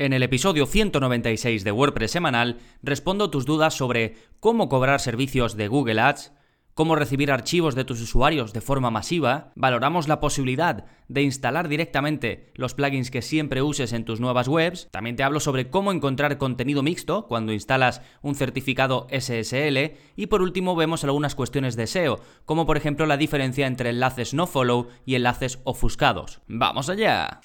En el episodio 196 de WordPress semanal respondo tus dudas sobre cómo cobrar servicios de Google Ads, cómo recibir archivos de tus usuarios de forma masiva, valoramos la posibilidad de instalar directamente los plugins que siempre uses en tus nuevas webs, también te hablo sobre cómo encontrar contenido mixto cuando instalas un certificado SSL y por último vemos algunas cuestiones de SEO, como por ejemplo la diferencia entre enlaces no follow y enlaces ofuscados. ¡Vamos allá!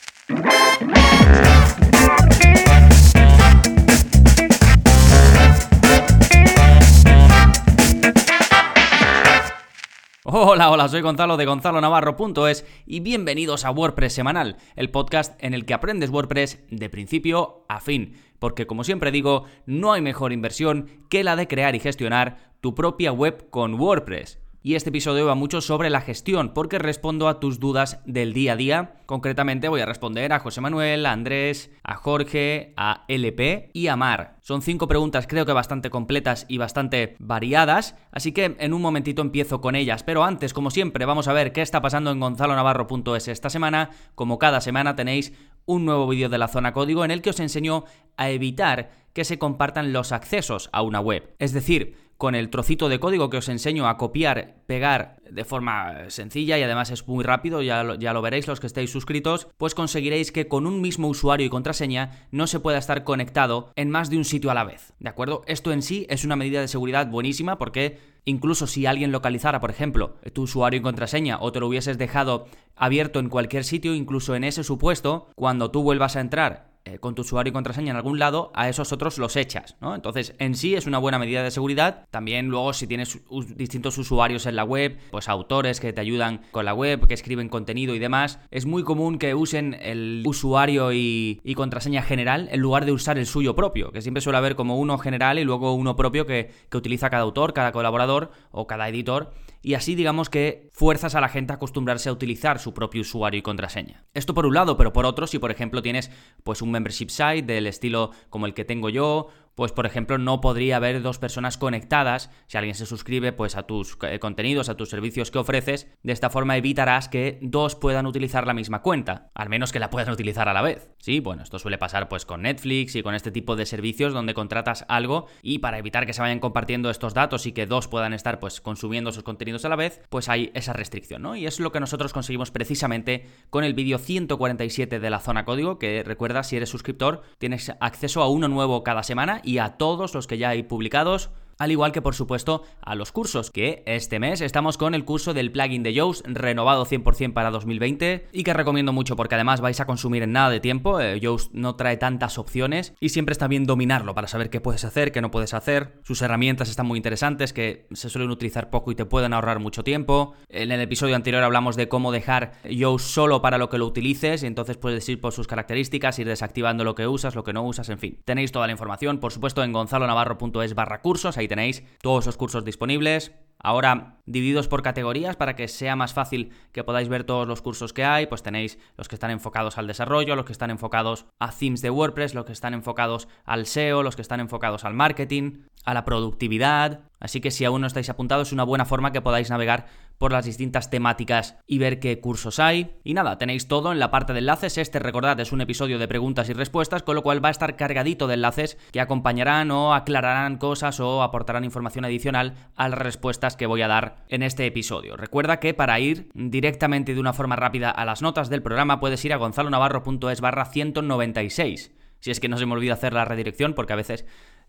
Hola, hola, soy Gonzalo de Gonzalo Navarro.es y bienvenidos a WordPress Semanal, el podcast en el que aprendes WordPress de principio a fin. Porque como siempre digo, no hay mejor inversión que la de crear y gestionar tu propia web con WordPress y este episodio va mucho sobre la gestión, porque respondo a tus dudas del día a día. Concretamente voy a responder a José Manuel, a Andrés, a Jorge, a LP y a Mar. Son cinco preguntas creo que bastante completas y bastante variadas, así que en un momentito empiezo con ellas. Pero antes, como siempre, vamos a ver qué está pasando en gonzalonavarro.es esta semana. Como cada semana tenéis un nuevo vídeo de la zona código en el que os enseño a evitar que se compartan los accesos a una web. Es decir, con el trocito de código que os enseño a copiar, pegar de forma sencilla y además es muy rápido, ya lo, ya lo, veréis los que estéis suscritos, pues conseguiréis que con un mismo usuario y contraseña no se pueda estar conectado en más de un sitio a la vez. ¿De acuerdo? Esto en sí es una medida de seguridad buenísima porque incluso si alguien localizara, por ejemplo, tu usuario y contraseña o te lo hubieses dejado abierto en cualquier sitio, incluso en ese supuesto, cuando tú vuelvas a entrar eh, con tu usuario y contraseña en algún lado, a esos otros los echas, ¿no? Entonces, en sí es una buena medida de seguridad. También luego, si tienes distintos usuarios en la web, pues autores que te ayudan con la web, que escriben contenido y demás, es muy común que usen el usuario y, contraseña general en lugar de usar el suyo propio, que siempre suele haber como uno general y luego uno propio que, que utiliza cada autor, cada colaborador o cada editor y así digamos que fuerzas a la gente a acostumbrarse a utilizar su propio usuario y contraseña. Esto por un lado, pero por otro, si por ejemplo tienes pues un membership site del estilo como el que tengo yo pues por ejemplo no podría haber dos personas conectadas si alguien se suscribe pues a tus eh, contenidos, a tus servicios que ofreces, de esta forma evitarás que dos puedan utilizar la misma cuenta, al menos que la puedan utilizar a la vez. Sí, bueno, esto suele pasar pues con Netflix y con este tipo de servicios donde contratas algo y para evitar que se vayan compartiendo estos datos y que dos puedan estar pues consumiendo sus contenidos a la vez, pues hay esa restricción, ¿no? Y es lo que nosotros conseguimos precisamente con el vídeo 147 de la zona código, que recuerda si eres suscriptor tienes acceso a uno nuevo cada semana y a todos los que ya hay publicados al igual que por supuesto a los cursos, que este mes estamos con el curso del plugin de Yoast renovado 100% para 2020 y que recomiendo mucho porque además vais a consumir en nada de tiempo, eh, Yoast no trae tantas opciones y siempre está bien dominarlo para saber qué puedes hacer, qué no puedes hacer, sus herramientas están muy interesantes que se suelen utilizar poco y te pueden ahorrar mucho tiempo, en el episodio anterior hablamos de cómo dejar Yoast solo para lo que lo utilices y entonces puedes ir por sus características, ir desactivando lo que usas, lo que no usas, en fin, tenéis toda la información por supuesto en gonzalonavarro.es barra cursos, tenéis todos los cursos disponibles. Ahora divididos por categorías para que sea más fácil que podáis ver todos los cursos que hay, pues tenéis los que están enfocados al desarrollo, los que están enfocados a themes de WordPress, los que están enfocados al SEO, los que están enfocados al marketing, a la productividad. Así que si aún no estáis apuntados es una buena forma que podáis navegar por las distintas temáticas y ver qué cursos hay. Y nada, tenéis todo en la parte de enlaces. Este, recordad, es un episodio de preguntas y respuestas, con lo cual va a estar cargadito de enlaces que acompañarán o aclararán cosas o aportarán información adicional a las respuestas que voy a dar en este episodio. Recuerda que para ir directamente de una forma rápida a las notas del programa puedes ir a gonzalonavarro.es barra 196. Si es que no se me olvida hacer la redirección, porque a veces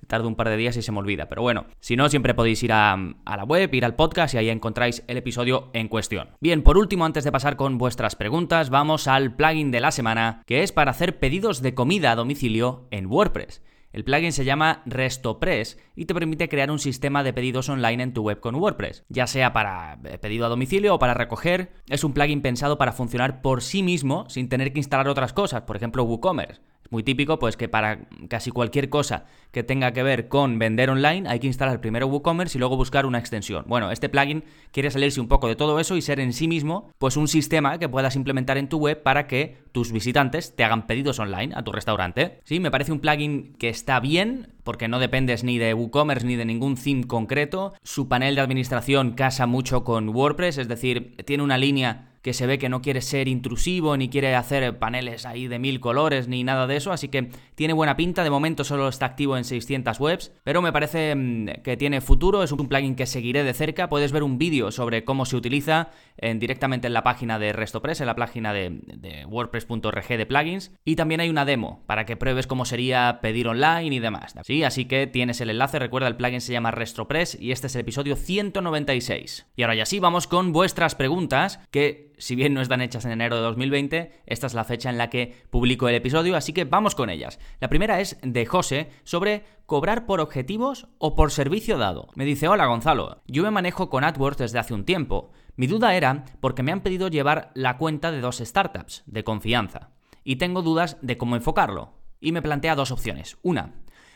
tardo un par de días y se me olvida. Pero bueno, si no, siempre podéis ir a, a, la web, ir al podcast y ahí encontráis el episodio en cuestión. Bien, por último, antes de pasar con vuestras preguntas, vamos al plugin de la semana, que es para hacer pedidos de comida a domicilio en WordPress. El plugin se llama RestoPress y te permite crear un sistema de pedidos online en tu web con WordPress, ya sea para eh, pedido a domicilio o para recoger. Es un plugin pensado para funcionar por sí mismo sin tener que instalar otras cosas, por ejemplo WooCommerce. Muy típico, pues que para casi cualquier cosa que tenga que ver con vender online hay que instalar primero WooCommerce y luego buscar una extensión. Bueno, este plugin quiere salirse un poco de todo eso y ser en sí mismo pues un sistema que puedas implementar en tu web para que tus visitantes te hagan pedidos online a tu restaurante. Sí, me parece un plugin que está bien porque no dependes ni de WooCommerce ni de ningún theme concreto. Su panel de administración casa mucho con WordPress, es decir, tiene una línea que se ve que no quiere ser intrusivo ni quiere hacer paneles ahí de mil colores ni nada de eso, así que tiene buena pinta, de momento solo está activo en 600 webs, pero me parece mm, que tiene futuro, es un plugin que seguiré de cerca, puedes ver un vídeo sobre cómo se utiliza en, directamente en la página de RestoPress, en la página de, de wordpress.org de plugins, y también hay una demo para que pruebes cómo sería pedir online y demás. Sí, así que tienes el enlace, recuerda el plugin se llama RestroPress y este es el episodio 196. Y ahora ya sí, vamos con vuestras preguntas que si bien no están hechas en enero de 2020, esta es la fecha en la que publico el episodio, así que vamos con ellas. La primera es de José sobre cobrar por objetivos o por servicio dado. Me dice, hola Gonzalo, yo me manejo con AdWords desde hace un tiempo. Mi duda era porque me han pedido llevar la cuenta de dos startups de confianza y tengo dudas de cómo enfocarlo. Y me plantea dos opciones. Una,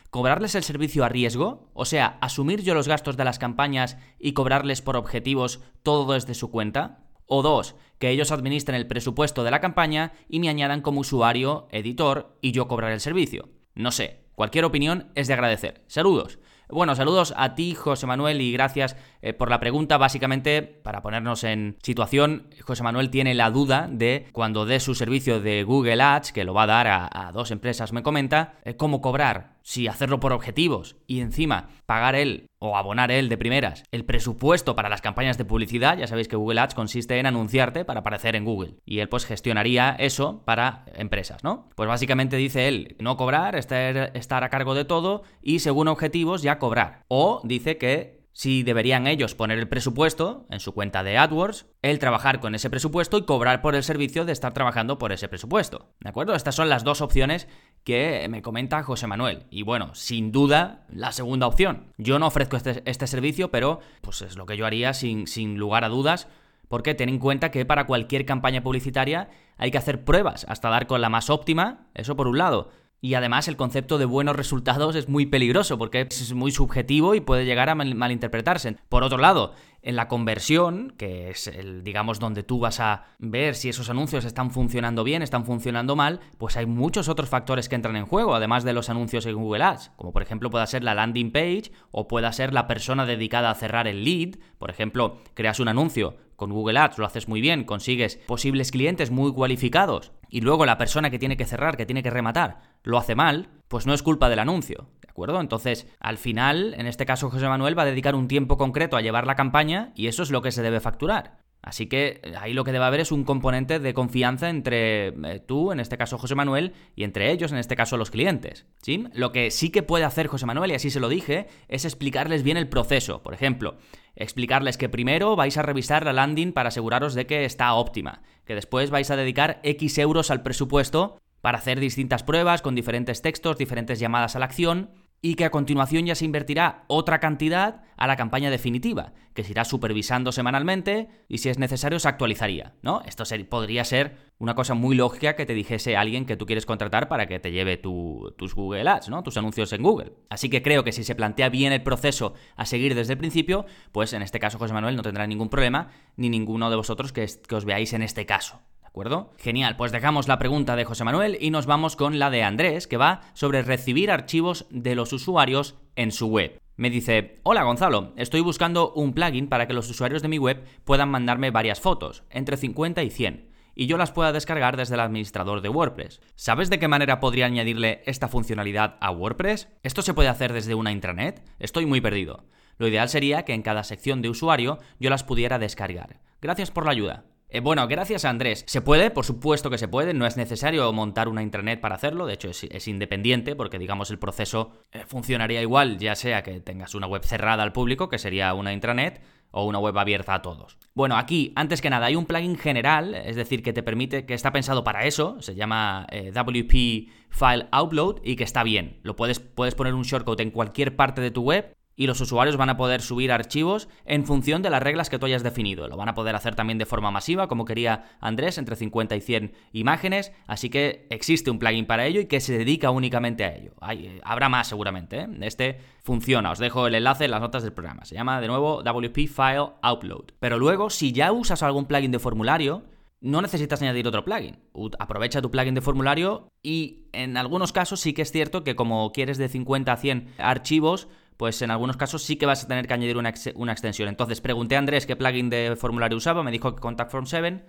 cobrarles el servicio a riesgo, o sea, asumir yo los gastos de las campañas y cobrarles por objetivos todo desde su cuenta. O dos, que ellos administren el presupuesto de la campaña y me añadan como usuario, editor y yo cobrar el servicio. No sé, cualquier opinión es de agradecer. Saludos. Bueno, saludos a ti, José Manuel, y gracias eh, por la pregunta. Básicamente, para ponernos en situación, José Manuel tiene la duda de cuando dé su servicio de Google Ads, que lo va a dar a, dos empresas, me comenta, eh, cómo cobrar, si hacerlo por objetivos y encima pagar él o abonar él de primeras el presupuesto para las campañas de publicidad. Ya sabéis que Google Ads consiste en anunciarte para aparecer en Google. Y él pues gestionaría eso para empresas, ¿no? Pues básicamente dice él, no cobrar, estar, a cargo de todo y según objetivos ya cobrar. O dice que si deberían ellos poner el presupuesto en su cuenta de AdWords, él trabajar con ese presupuesto y cobrar por el servicio de estar trabajando por ese presupuesto. ¿De acuerdo? Estas son las dos opciones que me comenta José Manuel. Y bueno, sin duda, la segunda opción. Yo no ofrezco este, este servicio, pero pues es lo que yo haría sin, sin lugar a dudas. Porque ten en cuenta que para cualquier campaña publicitaria hay que hacer pruebas hasta dar con la más óptima, eso por un lado. Y además el concepto de buenos resultados es muy peligroso porque es muy subjetivo y puede llegar a malinterpretarse. Por otro lado, en la conversión, que es el, digamos, donde tú vas a ver si esos anuncios están funcionando bien, están funcionando mal, pues hay muchos otros factores que entran en juego, además de los anuncios en Google Ads, como por ejemplo pueda ser la landing page o pueda ser la persona dedicada a cerrar el lead. Por ejemplo, creas un anuncio con Google Ads, lo haces muy bien, consigues posibles clientes muy cualificados y luego la persona que tiene que cerrar, que tiene que rematar, lo hace mal, pues no es culpa del anuncio, ¿de acuerdo? Entonces, al final, en este caso José Manuel va a dedicar un tiempo concreto a llevar la campaña y eso es lo que se debe facturar. Así que eh, ahí lo que debe haber es un componente de confianza entre eh, tú, en este caso José Manuel, y entre ellos, en este caso los clientes. ¿sí? Lo que sí que puede hacer José Manuel, y así se lo dije, es explicarles bien el proceso. Por ejemplo, explicarles que primero vais a revisar la landing para aseguraros de que está óptima, que después vais a dedicar X euros al presupuesto para hacer distintas pruebas con diferentes textos, diferentes llamadas a la acción, y que a continuación ya se invertirá otra cantidad a la campaña definitiva, que se irá supervisando semanalmente y si es necesario se actualizaría, ¿no? Esto podría ser una cosa muy lógica que te dijese alguien que tú quieres contratar para que te lleve tus Google Ads, ¿no? Tus anuncios en Google. Así que creo que si se plantea bien el proceso a seguir desde el principio, pues en este caso José Manuel no tendrá ningún problema, ni ninguno de vosotros que os veáis en este caso acuerdo? Genial, pues dejamos la pregunta de José Manuel y nos vamos con la de Andrés, que va sobre recibir archivos de los usuarios en su web. Me dice, hola Gonzalo, estoy buscando un plugin para que los usuarios de mi web puedan mandarme varias fotos, entre 50 y 100, y yo las pueda descargar desde el administrador de WordPress. ¿Sabes de qué manera podría añadirle esta funcionalidad a WordPress? ¿Esto se puede hacer desde una intranet? Estoy muy perdido. Lo ideal sería que en cada sección de usuario yo las pudiera descargar. Gracias por la ayuda. Eh, bueno, gracias Andrés. ¿Se puede? Por supuesto que se puede. No es necesario montar una intranet para hacerlo. De hecho, es, independiente porque, digamos, el proceso eh, funcionaría igual, ya sea que tengas una web cerrada al público, que sería una intranet, o una web abierta a todos. Bueno, aquí, antes que nada, hay un plugin general, es decir, que te permite, que está pensado para eso, se llama eh, WP File Upload y que está bien. Lo puedes, puedes poner un shortcut en cualquier parte de tu web y los usuarios van a poder subir archivos en función de las reglas que tú hayas definido. Lo van a poder hacer también de forma masiva, como quería Andrés, entre 50 y 100 imágenes, así que existe un plugin para ello y que se dedica únicamente a ello. Eh, habrá más seguramente, ¿eh? este funciona, os dejo el enlace en las notas del programa, se llama de nuevo WP File Upload. Pero luego, si ya usas algún plugin de formulario, no necesitas añadir otro plugin. Aprovecha tu plugin de formulario y en algunos casos sí que es cierto que como quieres de 50 a 100 archivos, pues en algunos casos sí que vas a tener que añadir una, extensión. Entonces pregunté a Andrés qué plugin de formulario usaba, me dijo que Contact Form 7,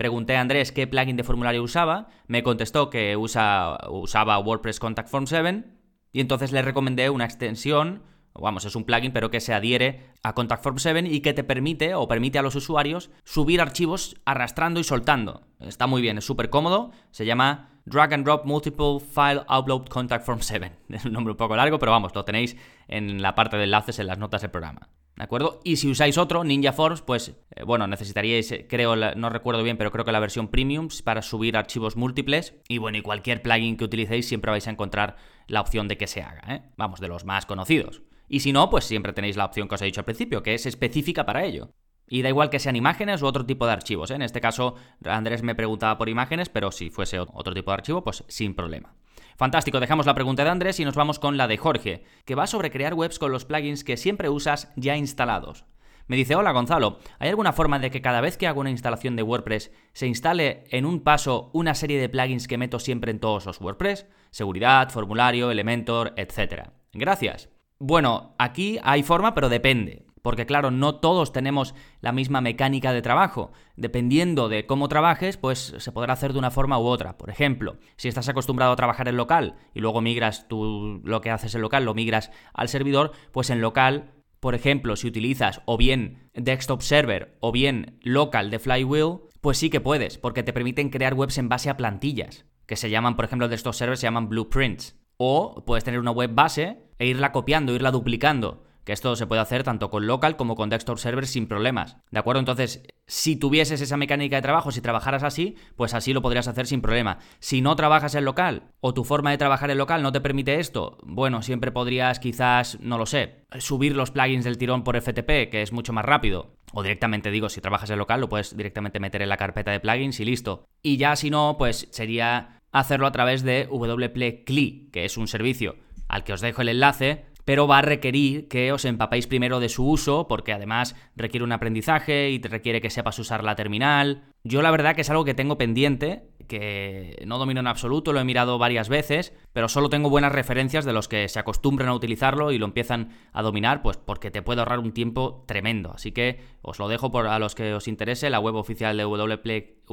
Pregunté a Andrés qué plugin de formulario usaba, me contestó que usa, usaba WordPress Contact Form 7 y entonces le recomendé una extensión, vamos, es un plugin pero que se adhiere a Contact Form 7 y que te permite o permite a los usuarios subir archivos arrastrando y soltando. Está muy bien, es súper cómodo, se llama Drag and Drop Multiple File Upload Contact Form 7. Es un nombre un poco largo, pero vamos, lo tenéis en la parte de enlaces en las notas del programa. ¿De acuerdo? Y si usáis otro, Ninja Forms, pues eh, bueno, necesitaríais, eh, creo, no recuerdo bien, pero creo que la versión premium para subir archivos múltiples. Y bueno, y cualquier plugin que utilicéis siempre vais a encontrar la opción de que se haga, ¿eh? Vamos, de los más conocidos. Y si no, pues siempre tenéis la opción que os he dicho al principio, que es específica para ello. Y da igual que sean imágenes u otro tipo de archivos. ¿eh? En este caso, Andrés me preguntaba por imágenes, pero si fuese otro tipo de archivo, pues sin problema. Fantástico, dejamos la pregunta de Andrés y nos vamos con la de Jorge, que va sobre crear webs con los plugins que siempre usas ya instalados. Me dice, hola Gonzalo, ¿hay alguna forma de que cada vez que hago una instalación de WordPress se instale en un paso una serie de plugins que meto siempre en todos los WordPress? Seguridad, formulario, Elementor, etc. Gracias. Bueno, aquí hay forma, pero depende. Porque claro, no todos tenemos la misma mecánica de trabajo. Dependiendo de cómo trabajes, pues se podrá hacer de una forma u otra. Por ejemplo, si estás acostumbrado a trabajar en local y luego migras tú lo que haces en local, lo migras al servidor, pues en local, por ejemplo, si utilizas o bien Desktop Server o bien local de Flywheel, pues sí que puedes, porque te permiten crear webs en base a plantillas, que se llaman, por ejemplo, Desktop Server se llaman blueprints. O puedes tener una web base e irla copiando, irla duplicando que esto se puede hacer tanto con local como con desktop server sin problemas. ¿De acuerdo? Entonces, si tuvieses esa mecánica de trabajo, si trabajaras así, pues así lo podrías hacer sin problema. Si no trabajas en local o tu forma de trabajar en local no te permite esto, bueno, siempre podrías quizás, no lo sé, subir los plugins del tirón por FTP, que es mucho más rápido. O directamente digo, si trabajas en local, lo puedes directamente meter en la carpeta de plugins y listo. Y ya si no, pues sería hacerlo a través de WP que es un servicio al que os dejo el enlace pero va a requerir que os empapéis primero de su uso, porque además requiere un aprendizaje y requiere que sepas usar la terminal. Yo la verdad que es algo que tengo pendiente, que no domino en absoluto, lo he mirado varias veces, pero solo tengo buenas referencias de los que se acostumbran a utilizarlo y lo empiezan a dominar, pues porque te puede ahorrar un tiempo tremendo. Así que os lo dejo por a los que os interese, la web oficial de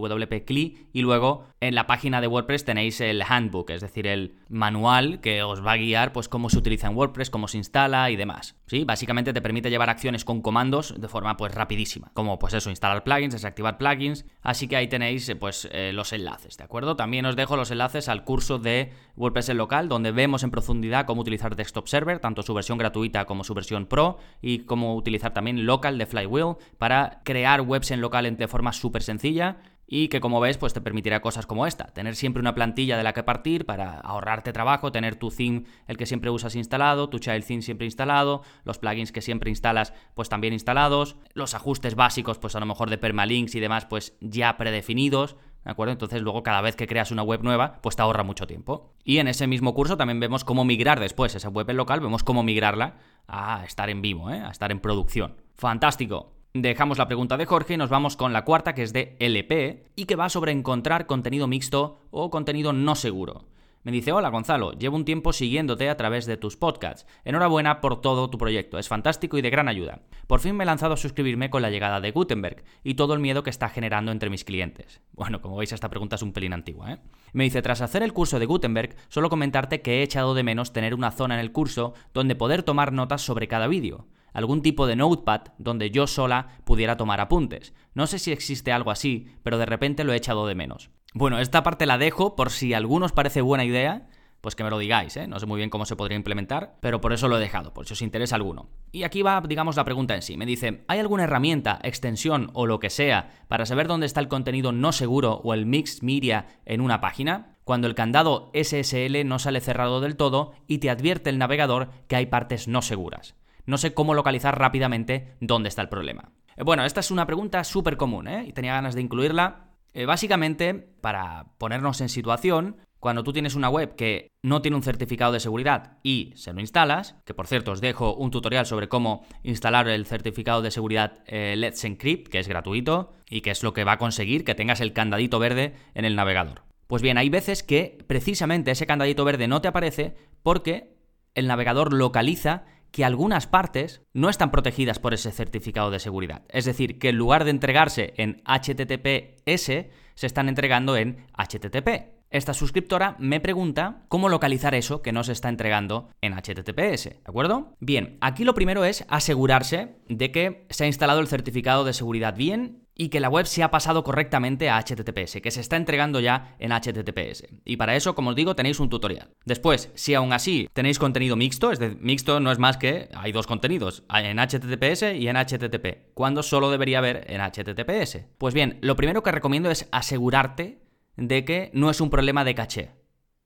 WP, WP y luego en la página de WordPress tenéis el handbook, es decir, el manual que os va a guiar pues cómo se utiliza en WordPress, cómo se instala y demás. ¿Sí? Básicamente te permite llevar acciones con comandos de forma pues rapidísima, como pues eso, instalar plugins, desactivar plugins, así que ahí tenéis pues eh, los enlaces. ¿de acuerdo? También os dejo los enlaces al curso de WordPress en local, donde vemos en profundidad cómo utilizar Desktop Server, tanto su versión gratuita como su versión Pro, y cómo utilizar también local de Flywheel para crear webs en local de forma súper sencilla y que como ves pues te permitirá cosas como esta, tener siempre una plantilla de la que partir para ahorrarte trabajo, tener tu theme el que siempre usas instalado, tu child theme siempre instalado, los plugins que siempre instalas pues también instalados, los ajustes básicos pues a lo mejor de permalinks y demás pues ya predefinidos, ¿De acuerdo? Entonces luego cada vez que creas una web nueva, pues te ahorra mucho tiempo. Y en ese mismo curso también vemos cómo migrar después esa web en local, vemos cómo migrarla a estar en vivo, ¿eh? a estar en producción. Fantástico. Dejamos la pregunta de Jorge y nos vamos con la cuarta que es de LP y que va sobre encontrar contenido mixto o contenido no seguro. Me dice, hola Gonzalo, llevo un tiempo siguiéndote a través de tus podcasts. Enhorabuena por todo tu proyecto, es fantástico y de gran ayuda. Por fin me he lanzado a suscribirme con la llegada de Gutenberg y todo el miedo que está generando entre mis clientes. Bueno, como veis esta pregunta es un pelín antigua, ¿eh? Me dice, tras hacer el curso de Gutenberg, solo comentarte que he echado de menos tener una zona en el curso donde poder tomar notas sobre cada vídeo algún tipo de notepad donde yo sola pudiera tomar apuntes. No sé si existe algo así, pero de repente lo he echado de menos. Bueno, esta parte la dejo por si a algunos parece buena idea, pues que me lo digáis, ¿eh? No sé muy bien cómo se podría implementar, pero por eso lo he dejado, por si os interesa alguno. Y aquí va, digamos, la pregunta en sí. Me dice, ¿hay alguna herramienta, extensión o lo que sea para saber dónde está el contenido no seguro o el mixed media en una página? Cuando el candado SSL no sale cerrado del todo y te advierte el navegador que hay partes no seguras. No sé cómo localizar rápidamente dónde está el problema. Eh, bueno, esta es una pregunta súper común, ¿eh? Y tenía ganas de incluirla eh, básicamente, para ponernos en situación, cuando tú tienes una web que no tiene un certificado de seguridad y se lo instalas, que por cierto os dejo un tutorial sobre cómo instalar el certificado de seguridad eh, Let's Encrypt, que es gratuito y que es lo que va a conseguir que tengas el candadito verde en el navegador. Pues bien, hay veces que precisamente ese candadito verde no te aparece porque el navegador localiza que algunas partes no están protegidas por ese certificado de seguridad. Es decir, que en lugar de entregarse en HTTPS, se están entregando en HTTP. Esta suscriptora me pregunta cómo localizar eso que no se está entregando en HTTPS, ¿de acuerdo? Bien, aquí lo primero es asegurarse de que se ha instalado el certificado de seguridad bien y que la web se ha pasado correctamente a HTTPS, que se está entregando ya en HTTPS. Y para eso, como os digo, tenéis un tutorial. Después, si aún así tenéis contenido mixto, es decir, mixto no es más que hay dos contenidos, en HTTPS y en HTTP, cuando solo debería haber en HTTPS. Pues bien, lo primero que recomiendo es asegurarte de que no es un problema de caché,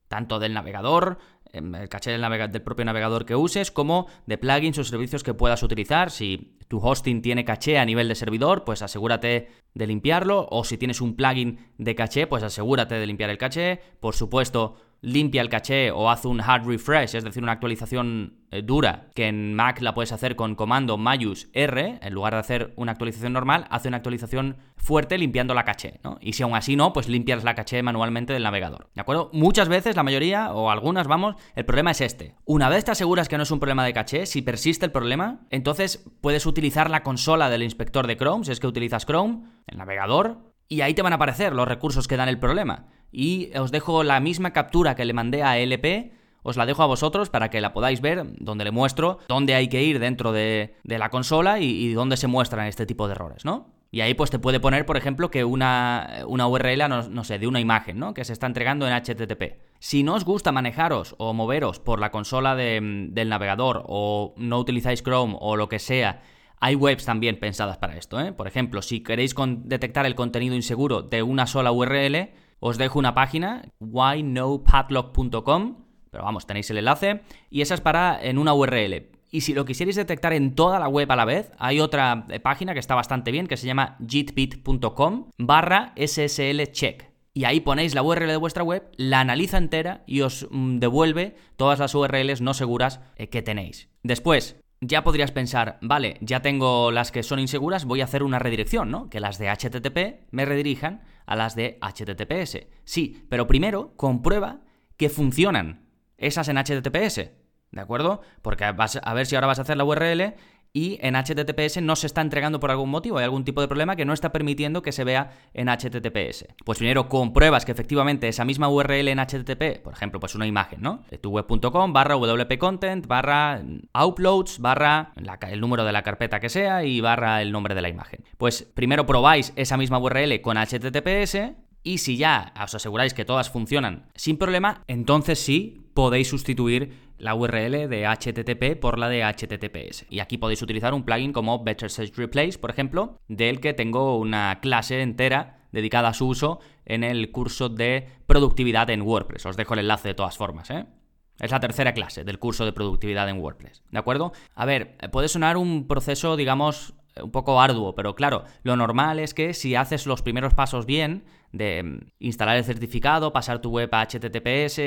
tanto del navegador, el caché del, propio navegador que uses, como de plugins o servicios que puedas utilizar. Si tu hosting tiene caché a nivel de servidor, pues asegúrate de limpiarlo, o si tienes un plugin de caché, pues asegúrate de limpiar el caché. Por supuesto, limpia el caché o haz un hard refresh, es decir, una actualización eh, dura, que en Mac la puedes hacer con comando mayus R, en lugar de hacer una actualización normal, hace una actualización fuerte limpiando la caché, ¿no? Y si aún así no, pues limpias la caché manualmente del navegador, ¿de acuerdo? Muchas veces, la mayoría, o algunas, vamos, el problema es este. Una vez te aseguras que no es un problema de caché, si persiste el problema, entonces puedes utilizar la consola del inspector de Chrome, si es que utilizas Chrome, el navegador, y ahí te van a aparecer los recursos que dan el problema y os dejo la misma captura que le mandé a LP, os la dejo a vosotros para que la podáis ver, donde le muestro dónde hay que ir dentro de, la consola y, dónde se muestran este tipo de errores, ¿no? Y ahí pues te puede poner, por ejemplo, que una, una URL, no, sé, de una imagen, ¿no? Que se está entregando en HTTP. Si no os gusta manejaros o moveros por la consola del navegador o no utilizáis Chrome o lo que sea, hay webs también pensadas para esto, ¿eh? Por ejemplo, si queréis detectar el contenido inseguro de una sola URL, os dejo una página, whynopadlock.com, pero vamos, tenéis el enlace, y esa es para en una URL. Y si lo quisierais detectar en toda la web a la vez, hay otra eh, página que está bastante bien, que se llama jitbit.com barra sslcheck. Y ahí ponéis la URL de vuestra web, la analiza entera y os mm, devuelve todas las URLs no seguras eh, que tenéis. Después, ya podrías pensar, vale, ya tengo las que son inseguras, voy a hacer una redirección, ¿no? Que las de HTTP me redirijan a las de HTTPS. Sí, pero primero comprueba que funcionan esas en HTTPS, ¿de acuerdo? Porque vas a ver si ahora vas a hacer la URL y en HTTPS no se está entregando por algún motivo, hay algún tipo de problema que no está permitiendo que se vea en HTTPS. Pues primero compruebas que efectivamente esa misma URL en HTTP, por ejemplo, pues una imagen, ¿no? De tu web.com barra wp-content barra uploads barra el número de la carpeta que sea y barra el nombre de la imagen. Pues primero probáis esa misma URL con HTTPS y si ya os aseguráis que todas funcionan sin problema, entonces sí podéis sustituir la URL de HTTP por la de HTTPS. Y aquí podéis utilizar un plugin como Better Search Replace, por ejemplo, del que tengo una clase entera dedicada a su uso en el curso de productividad en WordPress. Os dejo el enlace de todas formas, ¿eh? Es la tercera clase del curso de productividad en WordPress. ¿De acuerdo? A ver, puede sonar un proceso, digamos, un poco arduo, pero claro, lo normal es que si haces los primeros pasos bien, de mm, instalar el certificado, pasar tu web a HTTPS,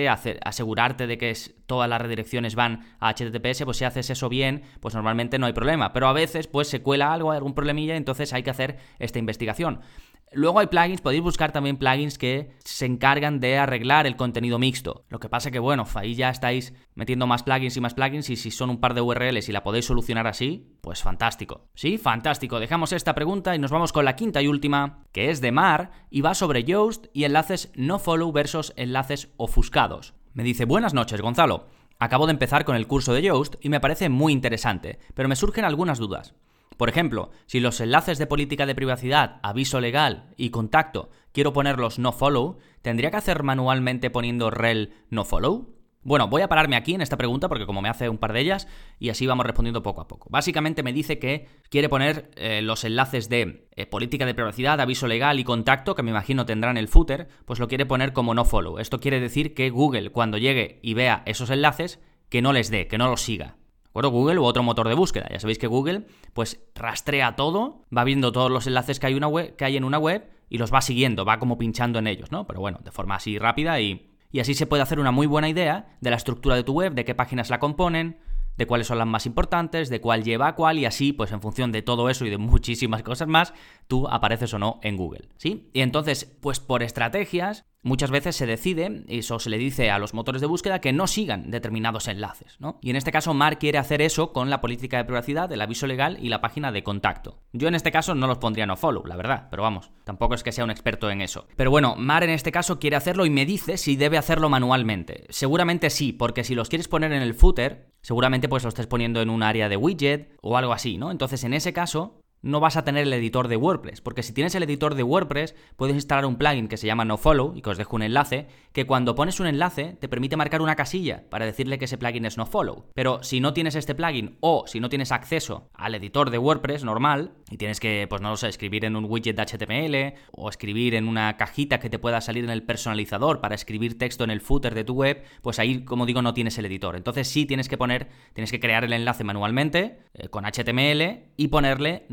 asegurarte de que todas las redirecciones van a HTTPS, pues si haces eso bien, pues normalmente no hay problema. Pero a veces, pues se cuela algo, hay algún problemilla, entonces hay que hacer esta investigación. Luego hay plugins, podéis buscar también plugins que se encargan de arreglar el contenido mixto. Lo que pasa que, bueno, ahí ya estáis metiendo más plugins y más plugins y si son un par de URLs y la podéis solucionar así, pues fantástico. Sí, fantástico. Dejamos esta pregunta y nos vamos con la quinta y última, que es de Mar y va sobre Yoast y enlaces no follow versus enlaces ofuscados. Me dice, buenas noches, Gonzalo. Acabo de empezar con el curso de Yoast y me parece muy interesante, pero me surgen algunas dudas. Por ejemplo, si los enlaces de política de privacidad, aviso legal y contacto quiero ponerlos no follow, ¿tendría que hacer manualmente poniendo rel no follow? Bueno, voy a pararme aquí en esta pregunta porque como me hace un par de ellas y así vamos respondiendo poco a poco. Básicamente me dice que quiere poner eh, los enlaces de eh, política de privacidad, aviso legal y contacto, que me imagino tendrán el footer, pues lo quiere poner como no follow. Esto quiere decir que Google cuando llegue y vea esos enlaces, que no les dé, que no los siga. Google u otro motor de búsqueda. Ya sabéis que Google pues rastrea todo, va viendo todos los enlaces que hay, una web, que hay en una web y los va siguiendo, va como pinchando en ellos, ¿no? Pero bueno, de forma así rápida y, y así se puede hacer una muy buena idea de la estructura de tu web, de qué páginas la componen, de cuáles son las más importantes, de cuál lleva a cuál y así, pues en función de todo eso y de muchísimas cosas más, tú apareces o no en Google, ¿sí? Y entonces, pues por estrategias, muchas veces se decide, eso se le dice a los motores de búsqueda, que no sigan determinados enlaces, ¿no? Y en este caso Mar quiere hacer eso con la política de privacidad, el aviso legal y la página de contacto. Yo en este caso no los pondría no follow, la verdad, pero vamos, tampoco es que sea un experto en eso. Pero bueno, Mar en este caso quiere hacerlo y me dice si debe hacerlo manualmente. Seguramente sí, porque si los quieres poner en el footer, seguramente pues lo estés poniendo en un área de widget o algo así, ¿no? Entonces en ese caso no vas a tener el editor de WordPress, porque si tienes el editor de WordPress, puedes instalar un plugin que se llama NoFollow, y que os dejo un enlace, que cuando pones un enlace te permite marcar una casilla para decirle que ese plugin es NoFollow. Pero si no tienes este plugin o si no tienes acceso al editor de WordPress normal, y tienes que, pues no lo sé, escribir en un widget de HTML, o escribir en una cajita que te pueda salir en el personalizador para escribir texto en el footer de tu web, pues ahí, como digo, no tienes el editor. Entonces sí tienes que poner, tienes que crear el enlace manualmente, eh, con HTML, y ponerle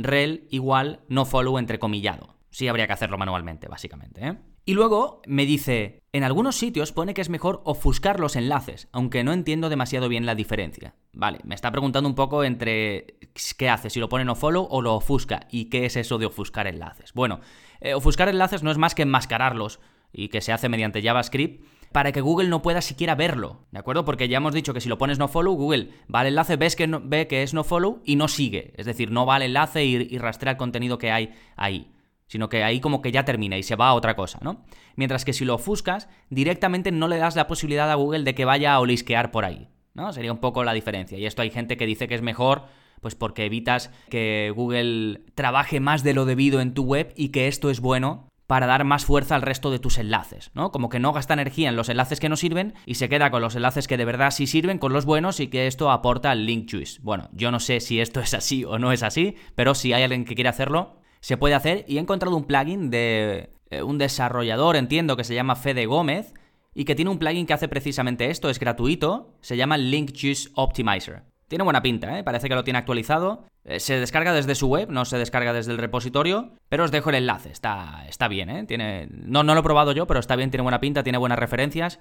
igual no follow entrecomillado. Sí habría que hacerlo manualmente, básicamente. ¿eh? Y luego me dice, en algunos sitios pone que es mejor ofuscar los enlaces, aunque no entiendo demasiado bien la diferencia. Vale, me está preguntando un poco entre qué hace, si lo pone no follow o lo ofusca, y qué es eso de ofuscar enlaces. Bueno, eh, ofuscar enlaces no es más que enmascararlos, y que se hace mediante JavaScript, para que Google no pueda siquiera verlo, ¿de acuerdo? Porque ya hemos dicho que si lo pones no follow, Google va al enlace, ves que ve que es no follow y no sigue. Es decir, no va al enlace y, y rastrea el contenido que hay ahí sino que ahí como que ya termina y se va a otra cosa, ¿no? Mientras que si lo ofuscas, directamente no le das la posibilidad a Google de que vaya a olisquear por ahí, ¿no? Sería un poco la diferencia. Y esto hay gente que dice que es mejor, pues porque evitas que Google trabaje más de lo debido en tu web y que esto es bueno para dar más fuerza al resto de tus enlaces, ¿no? Como que no gasta energía en los enlaces que no sirven y se queda con los enlaces que de verdad sí sirven, con los buenos y que esto aporta al link juice. Bueno, yo no sé si esto es así o no es así, pero si hay alguien que quiere hacerlo, se puede hacer y he encontrado un plugin de eh, un desarrollador, entiendo, que se llama Fede Gómez y que tiene un plugin que hace precisamente esto, es gratuito, se llama Link Juice Optimizer. Tiene buena pinta, ¿eh? parece que lo tiene actualizado. Eh, se descarga desde su web, no se descarga desde el repositorio, pero os dejo el enlace, está, está bien, ¿eh? Tiene, no, no lo he probado yo, pero está bien, tiene buena pinta, tiene buenas referencias,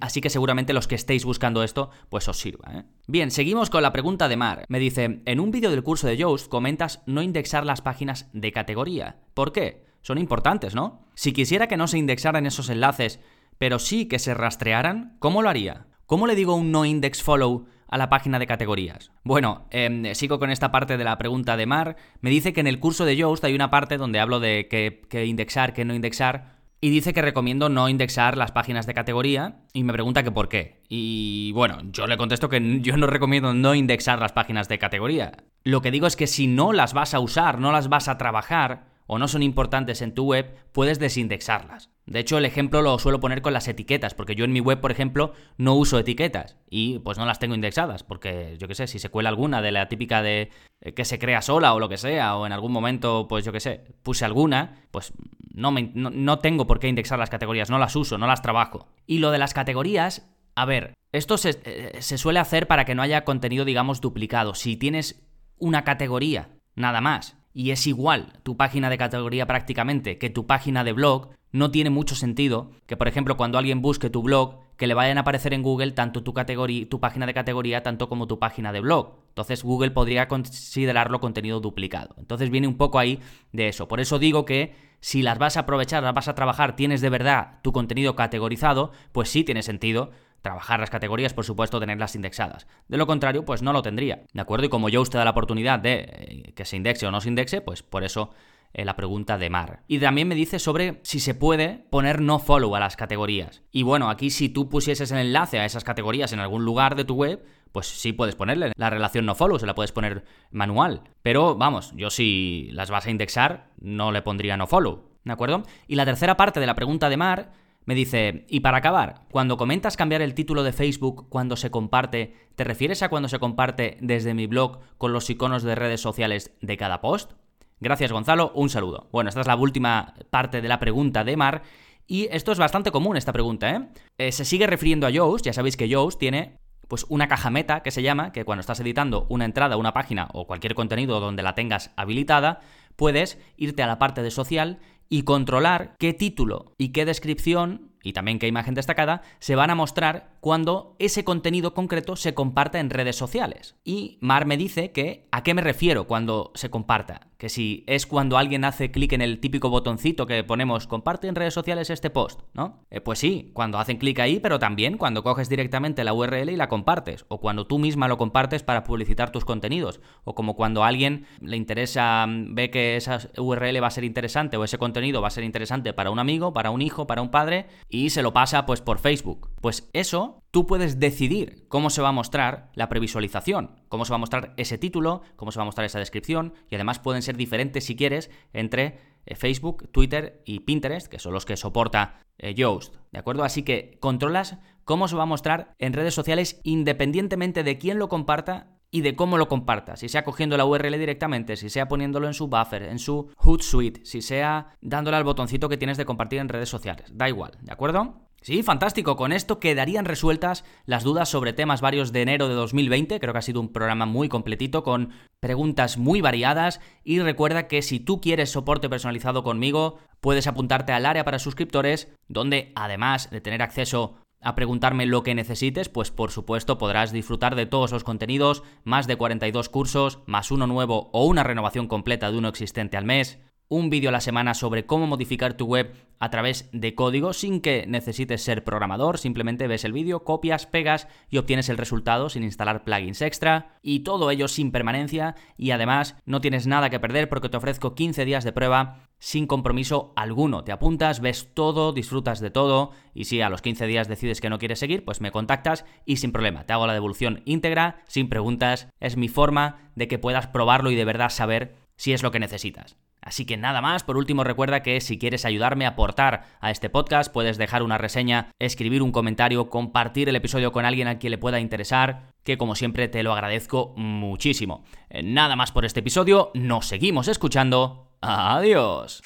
así que seguramente los que estéis buscando esto, pues os sirva. ¿eh? Bien, seguimos con la pregunta de Mar. Me dice, en un vídeo del curso de Yoast comentas no indexar las páginas de categoría. ¿Por qué? Son importantes, ¿no? Si quisiera que no se indexaran esos enlaces, pero sí que se rastrearan, ¿cómo lo haría? ¿Cómo le digo un no index follow a la página de categorías? Bueno, em, sigo con esta parte de la pregunta de Mar. Me dice que en el curso de Yoast hay una parte donde hablo de qué, indexar, qué no indexar. Y dice que recomiendo no indexar las páginas de categoría y me pregunta que por qué. Y bueno, yo le contesto que yo no recomiendo no indexar las páginas de categoría. Lo que digo es que si no las vas a usar, no las vas a trabajar, o no son importantes en tu web, puedes desindexarlas. De hecho, el ejemplo lo suelo poner con las etiquetas, porque yo en mi web, por ejemplo, no uso etiquetas y pues no las tengo indexadas, porque yo qué sé, si se cuela alguna de la típica de eh, que se crea sola o lo que sea, o en algún momento, pues yo qué sé, puse alguna, pues no, me, no, tengo por qué indexar las categorías, no las uso, no las trabajo. Y lo de las categorías, a ver, esto se, eh, se suele hacer para que no haya contenido, digamos, duplicado. Si tienes una categoría, nada más, y es igual tu página de categoría prácticamente que tu página de blog, no tiene mucho sentido que, por ejemplo, cuando alguien busque tu blog, que le vayan a aparecer en Google tanto tu, categoría, tu página de categoría tanto como tu página de blog. Entonces Google podría considerarlo contenido duplicado. Entonces viene un poco ahí de eso. Por eso digo que si las vas a aprovechar, las vas a trabajar, tienes de verdad tu contenido categorizado, pues sí tiene sentido trabajar las categorías, por supuesto, tenerlas indexadas. De lo contrario, pues no lo tendría. ¿De acuerdo? Y como yo usted da la oportunidad de eh, que se indexe o no se indexe, pues por eso eh, la pregunta de Mar. Y también me dice sobre si se puede poner no follow a las categorías. Y bueno, aquí si tú pusieses el enlace a esas categorías en algún lugar de tu web, pues sí puedes ponerle la relación no follow, se la puedes poner manual. Pero vamos, yo si las vas a indexar, no le pondría no follow. ¿De acuerdo? Y la tercera parte de la pregunta de Mar me dice, y para acabar, cuando comentas cambiar el título de Facebook cuando se comparte, ¿te refieres a cuando se comparte desde mi blog con los iconos de redes sociales de cada post? Gracias Gonzalo, un saludo. Bueno, esta es la última parte de la pregunta de Mar. Y esto es bastante común, esta pregunta, ¿eh? eh se sigue refiriendo a Yoast, ya sabéis que Yoast tiene pues una caja meta que se llama, que cuando estás editando una entrada, una página o cualquier contenido donde la tengas habilitada, puedes irte a la parte de social y controlar qué título y qué descripción y también qué imagen destacada se van a mostrar cuando ese contenido concreto se comparta en redes sociales. Y Mar me dice que a qué me refiero cuando se comparta. Que si es cuando alguien hace clic en el típico botoncito que ponemos comparte en redes sociales este post, ¿no? Eh, pues sí, cuando hacen clic ahí, pero también cuando coges directamente la URL y la compartes, o cuando tú misma lo compartes para publicitar tus contenidos, o como cuando a alguien le interesa, mm, ve que esa URL va a ser interesante o ese contenido va a ser interesante para un amigo, para un hijo, para un padre, y se lo pasa pues por Facebook. Pues eso tú puedes decidir cómo se va a mostrar la previsualización, cómo se va a mostrar ese título, cómo se va a mostrar esa descripción, y además pueden ser diferentes si quieres entre eh, Facebook, Twitter y Pinterest, que son los que soporta eh, Yoast, ¿de acuerdo? Así que controlas cómo se va a mostrar en redes sociales independientemente de quién lo comparta y de cómo lo comparta, si sea cogiendo la URL directamente, si sea poniéndolo en su buffer, en su Hootsuite, si sea dándole al botoncito que tienes de compartir en redes sociales, da igual, ¿de acuerdo? Sí, fantástico. Con esto quedarían resueltas las dudas sobre temas varios de enero de 2020. Creo que ha sido un programa muy completito con preguntas muy variadas. Y recuerda que si tú quieres soporte personalizado conmigo, puedes apuntarte al área para suscriptores, donde además de tener acceso a preguntarme lo que necesites, pues por supuesto podrás disfrutar de todos los contenidos, más de 42 cursos, más uno nuevo o una renovación completa de uno existente al mes, un vídeo a la semana sobre cómo modificar tu web a través de código sin que necesites ser programador, simplemente ves el vídeo, copias, pegas y obtienes el resultado sin instalar plugins extra y todo ello sin permanencia y además no tienes nada que perder porque te ofrezco 15 días de prueba sin compromiso alguno. Te apuntas, ves todo, disfrutas de todo y si a los 15 días decides que no quieres seguir, pues me contactas y sin problema. Te hago la devolución íntegra, sin preguntas. Es mi forma de que puedas probarlo y de verdad saber si es lo que necesitas. Así que nada más, por último recuerda que si quieres ayudarme a aportar a este podcast, puedes dejar una reseña, escribir un comentario, compartir el episodio con alguien a quien le pueda interesar, que como siempre te lo agradezco muchísimo. Eh, nada más por este episodio, nos seguimos escuchando. Adiós.